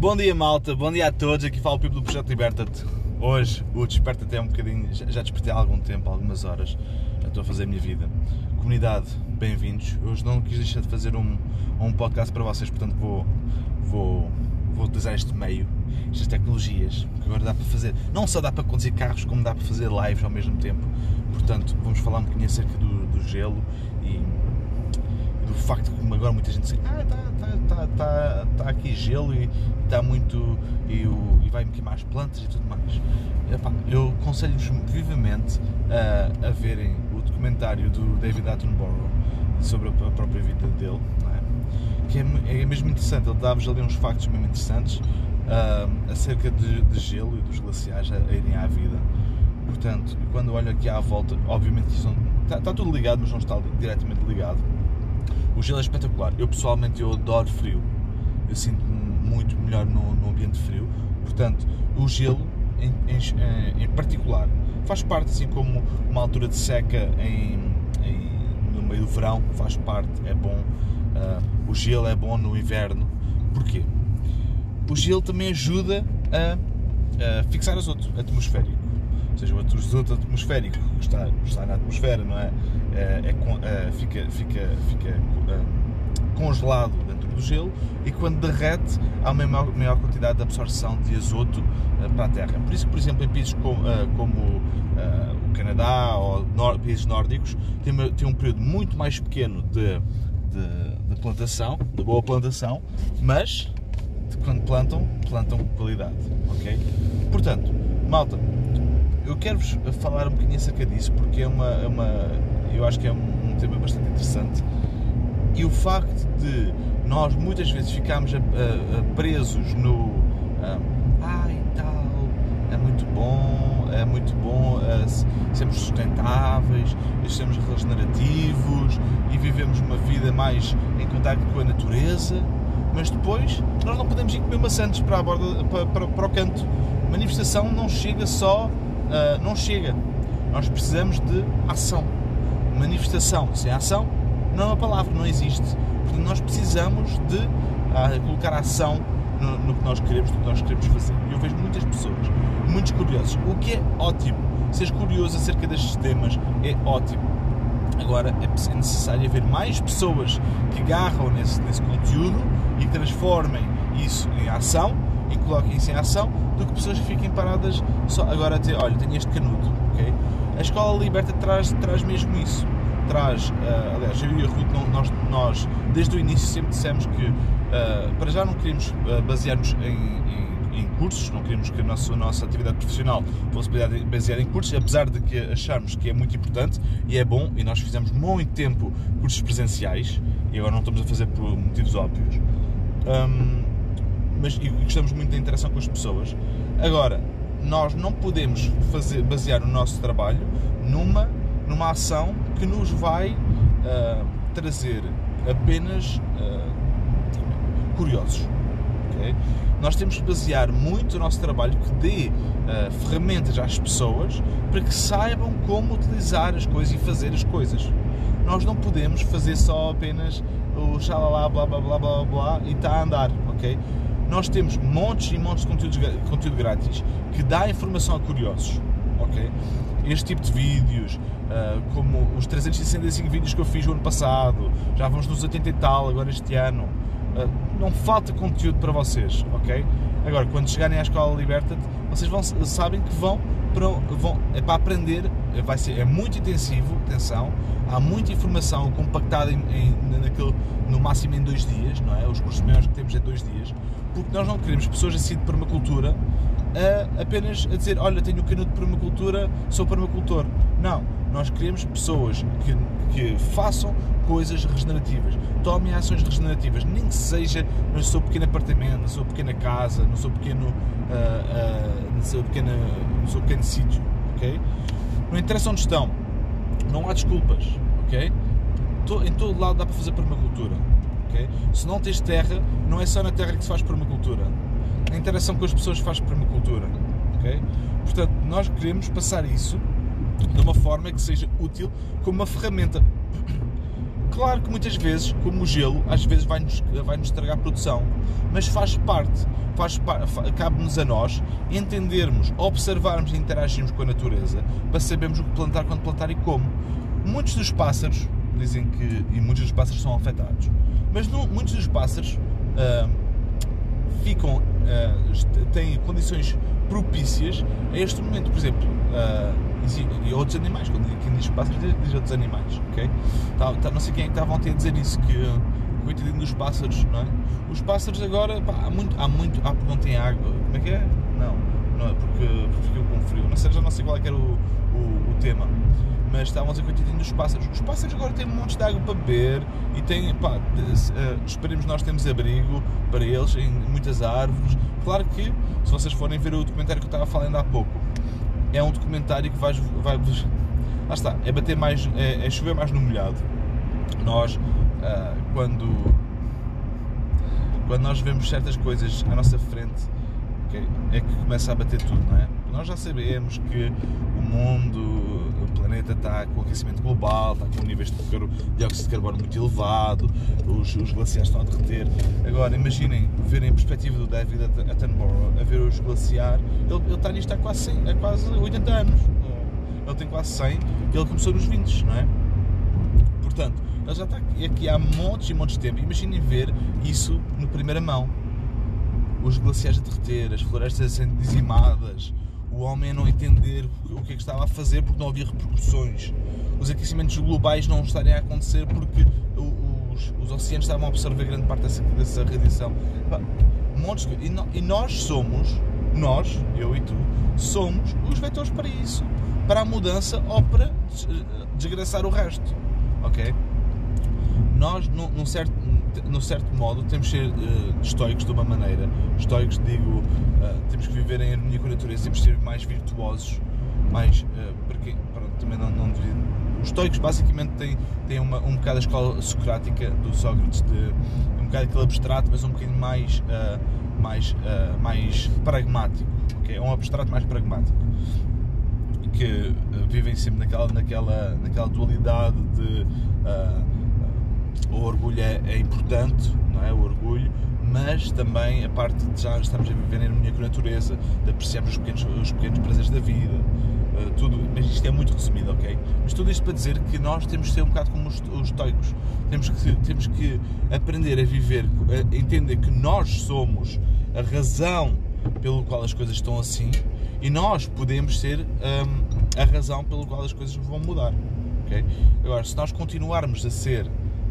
Bom dia, malta. Bom dia a todos. Aqui fala o Pipo do Projeto Liberta-te. Hoje o Desperta-te é um bocadinho. Já despertei há algum tempo, algumas horas. Já estou a fazer a minha vida. Comunidade, bem-vindos. Hoje não quis deixar de fazer um, um podcast para vocês, portanto vou, vou, vou utilizar este meio, estas tecnologias, que agora dá para fazer. Não só dá para conduzir carros, como dá para fazer lives ao mesmo tempo. Portanto, vamos falar um bocadinho acerca do, do gelo e do facto que agora muita gente diz ah, está tá, tá, tá, tá aqui gelo e está muito e, e vai-me queimar as plantas e tudo mais. Epá, eu aconselho-vos vivamente a, a verem o documentário do David Attenborough sobre a, a própria vida dele, é? que é, é mesmo interessante, ele dá-vos ali uns factos mesmo interessantes ah, acerca de, de gelo e dos glaciais a, a irem à vida. Portanto, quando olho aqui à volta, obviamente está, está tudo ligado, mas não está diretamente ligado o gelo é espetacular. Eu pessoalmente eu adoro frio. Eu sinto-me muito melhor no, no, ambiente frio. Portanto, o gelo em, em, em, particular faz parte, assim como uma altura de seca em, no meio do verão, faz parte, é bom. Uh, o gelo é bom no inverno. Porquê? O gelo também ajuda a, a fixar azoto atmosférico seja, o azoto atmosférico que está, está na atmosfera, não é? É, é, é fica, fica, fica é, congelado dentro do gelo e quando derrete há uma maior, maior quantidade de absorção de azoto para a Terra. Por isso que, por exemplo, em países como, como o Canadá ou nor, países nórdicos tem, tem um período muito mais pequeno de, de, de plantação, de boa plantação, mas quando plantam, plantam com qualidade, ok? Portanto, malta, eu quero-vos falar um bocadinho acerca disso, porque é uma, é uma eu acho que é um, um, tema bastante interessante. E o facto de nós muitas vezes ficarmos a, a, a presos no ah, tal, é muito bom, é muito bom uh, sermos sustentáveis, sermos regenerativos e vivemos uma vida mais em contato com a natureza, mas depois nós não podemos ir comer maçãs para, para, para, para o canto. manifestação não chega só uh, não chega. Nós precisamos de ação. Manifestação sem ação não é palavra, não existe. Portanto, nós precisamos de uh, colocar ação no, no, que nós queremos, no que nós queremos fazer. Eu vejo muitas pessoas, muitos curiosos, o que é ótimo. Ser curioso acerca destes temas é ótimo. Agora é necessário haver mais pessoas que agarram nesse, nesse conteúdo e transformem isso em ação e coloquem isso em ação do que pessoas que fiquem paradas só agora a dizer, olha, tenho este canudo, ok? A escola liberta traz, traz mesmo isso. Traz, uh, aliás, eu e a Ruth, nós, nós desde o início sempre dissemos que uh, para já não queríamos uh, basear-nos em, em, em, cursos, não queríamos que a nossa, a nossa atividade profissional fosse baseada em cursos, apesar de que acharmos que é muito importante e é bom, e nós fizemos muito tempo cursos presenciais, e agora não estamos a fazer por motivos óbvios. Um, mas e gostamos muito da interação com as pessoas. Agora, nós não podemos fazer, basear o nosso trabalho numa, numa ação que nos vai uh, trazer apenas uh, curiosos. Okay? Nós temos que basear muito o nosso trabalho que dê uh, ferramentas às pessoas para que saibam como utilizar as coisas e fazer as coisas. Nós não podemos fazer só apenas o xalala, blá blá blá blá blá e está a andar, ok? Nós temos montes e montes de conteúdo, conteúdo grátis que dá informação a curiosos, ok? Este tipo de vídeos, uh, como os 365 vídeos que eu fiz o ano passado, já vamos nos 80 e tal, agora este ano, uh, não falta conteúdo para vocês, ok? Agora, quando chegarem à Escola Liberta-te, vocês vão, sabem que vão para, vão, é para aprender, vai ser, é muito intensivo, atenção, há muita informação compactada em, em, naquele, no máximo em dois dias, não é? Os cursos maiores que temos é dois dias, porque nós não queremos pessoas assim de permacultura a, apenas a dizer, olha, tenho o canudo de permacultura, sou permacultor. Não, nós queremos pessoas que, que façam coisas regenerativas, tomem ações regenerativas, nem que seja no seu pequeno apartamento, na sua pequena casa, no seu pequeno, uh, uh, no seu pequeno, no seu pequeno sítio, ok? Não interessa onde estão, não há desculpas, ok? Em todo lado dá para fazer permacultura, ok? Se não tens terra, não é só na terra que se faz permacultura. A interação com as pessoas faz permacultura, ok? Portanto, nós queremos passar isso de uma forma que seja útil como uma ferramenta. Claro que muitas vezes, como o gelo, às vezes vai-nos vai -nos estragar a produção, mas faz parte, faz, cabe-nos a nós entendermos, observarmos e interagirmos com a natureza para sabermos o que plantar, quando plantar e como. Muitos dos pássaros dizem que, e muitos dos pássaros são afetados, mas não, muitos dos pássaros uh, ficam, uh, têm condições propícias a este momento. Por exemplo, uh, e outros animais, quando quem diz pássaros diz outros animais, ok? Tá, tá, não sei quem é estava ontem a dizer isso, que coitadinho dos pássaros, não é? Os pássaros agora, pá, há muito, há muito, ah, porque não tem água, como é que é? Não, não é porque, porque ficou com frio, não sei, já não sei qual é que era o, o, o tema, mas estavam a dizer coitadinho dos pássaros. Os pássaros agora têm um monte de água para beber e têm, pá, uh, esperemos nós temos abrigo para eles em muitas árvores. Claro que, se vocês forem ver o documentário que eu estava falando há pouco, é um documentário que vai, vai lá está, é bater mais, é, é chover mais no molhado. Nós, uh, quando, quando nós vemos certas coisas à nossa frente, okay, é que começa a bater tudo, não é? Nós já sabemos que o mundo, planeta está com aquecimento global, está com níveis de dióxido de carbono muito elevado, os, os glaciares estão a derreter. Agora, imaginem, verem a perspectiva do David Attenborough a ver os glaciares, ele, ele está nisto há quase, 100, há quase 80 anos. Ele tem quase 100 e ele começou nos 20, não é? Portanto, ele já está aqui há montes e montes de tempo. Imaginem ver isso no primeira mão. Os glaciares a derreter, as florestas a serem dizimadas, o homem a não entender o que é que estava a fazer porque não havia repercussões, os aquecimentos globais não estarem a acontecer porque os, os oceanos estavam a absorver grande parte dessa, dessa radiação. Montes de... e, e nós somos, nós, eu e tu, somos os vetores para isso, para a mudança ou para desgraçar o resto, ok? Nós, num certo, no certo modo, temos de ser uh, estoicos de uma maneira. Estoicos, digo, uh, temos que viver em harmonia com a natureza, temos que ser mais virtuosos, mais. Uh, porque, pronto, também não, não devido. Os estoicos, basicamente, têm, têm uma, um bocado a escola socrática do Sócrates, de, um bocado aquele abstrato, mas um bocadinho mais, mais, mais pragmático. Okay? É um abstrato mais pragmático. Que vivem sempre naquela, naquela, naquela dualidade de orgulho é, é, importante, não é? O orgulho, mas também a parte de já estamos a viver em harmonia com a natureza, de apreciarmos os pequenos, os pequenos prazeres da vida, uh, tudo, mas isto é muito resumido, ok? Mas tudo isto para dizer que nós temos que ser um bocado como os, os estoicos, temos que, temos que aprender a viver, a entender que nós somos a razão pelo qual as coisas estão assim e nós podemos ser um, a razão pelo qual as coisas vão mudar. Okay? Agora, se nós continuarmos a ser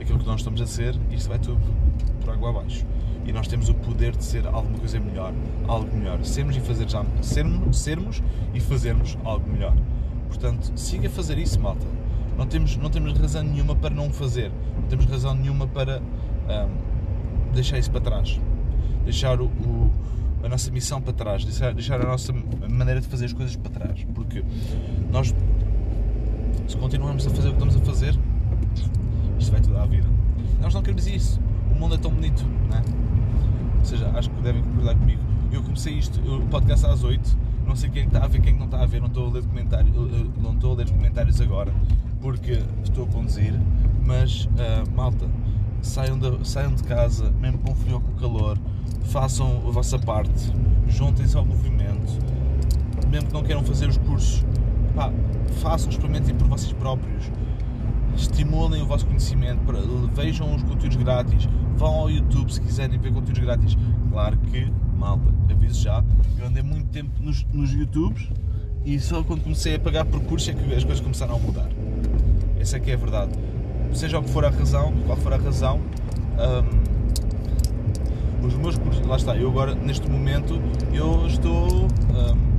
aquilo que nós estamos a ser, isto vai tudo por água abaixo. E nós temos o poder de ser alguma coisa melhor, algo melhor. Sermos e fazer já, sermos, sermos e fazermos algo melhor. Portanto, siga a fazer isso, malta. Não temos, não temos razão nenhuma para não fazer. Não temos razão nenhuma para deixar isso para trás. Deixar o, o, a nossa missão para trás. Deixar, deixar a nossa maneira de fazer as coisas para trás. Porque nós, se continuarmos a fazer o que estamos a fazer, isto vai tudo à vida. Nós não queremos isso. O mundo é tão bonito, não é? Ou seja, acho que devem concordar comigo. Eu comecei isto, o podcast às 8, não sei quem está a ver, quem não está a ver, não estou a ler comentários, não estou a ler comentários agora, porque estou a conduzir, mas uh, malta, saiam de, saiam de casa, mesmo com frio ou com calor, façam a vossa parte, juntem-se ao movimento, mesmo que não queiram fazer os cursos, pá, façam, experimentem por vocês próprios estimulem o vosso conhecimento, vejam os conteúdos grátis, vão ao YouTube se quiserem ver conteúdos grátis. Claro que, malta, aviso já, eu andei muito tempo nos, nos YouTubes e só quando comecei a pagar por curso é que as coisas começaram a mudar. Essa é que é a verdade. Seja o que for a razão, qual for a razão, hum, os meus cursos, lá está, eu agora neste momento eu estou. Hum,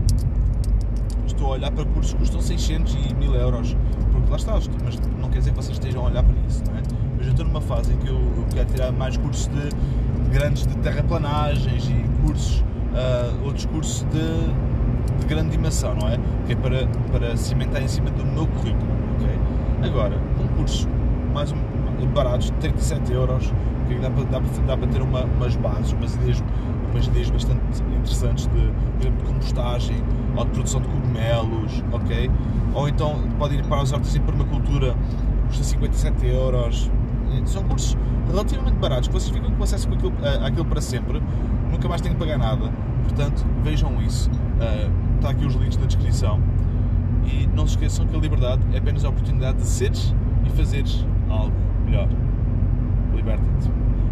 estou a olhar para cursos que custam 600 e 1000 euros, porque lá está, mas não quer dizer que vocês estejam a olhar para isso, não é? Mas eu estou numa fase em que eu, eu quero tirar mais cursos de, de grandes de terraplanagens e cursos, uh, outros cursos de, de, grande dimensão, não é? Que é para, para cimentar em cima do meu currículo, ok? Agora, um curso mais baratos, 37 euros, que dá para, dá para, dá para ter uma, umas bases, umas ideias, umas ideias bastante interessantes de, por exemplo, de compostagem, ou de produção de cogumelos, ok? Ou então pode ir para as artes e permacultura, custa 57 euros. São cursos relativamente baratos, que vocês ficam com acesso àquilo, àquilo para sempre, nunca mais têm que pagar nada. Portanto, vejam isso. Uh, está aqui os links na descrição. E não se esqueçam que a liberdade é apenas a oportunidade de seres e fazeres algo melhor. Liberta-te.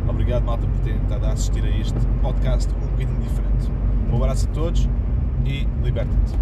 Obrigado, malta, por terem estado a assistir a este podcast um bocadinho diferente. Um abraço a todos e liberta-te.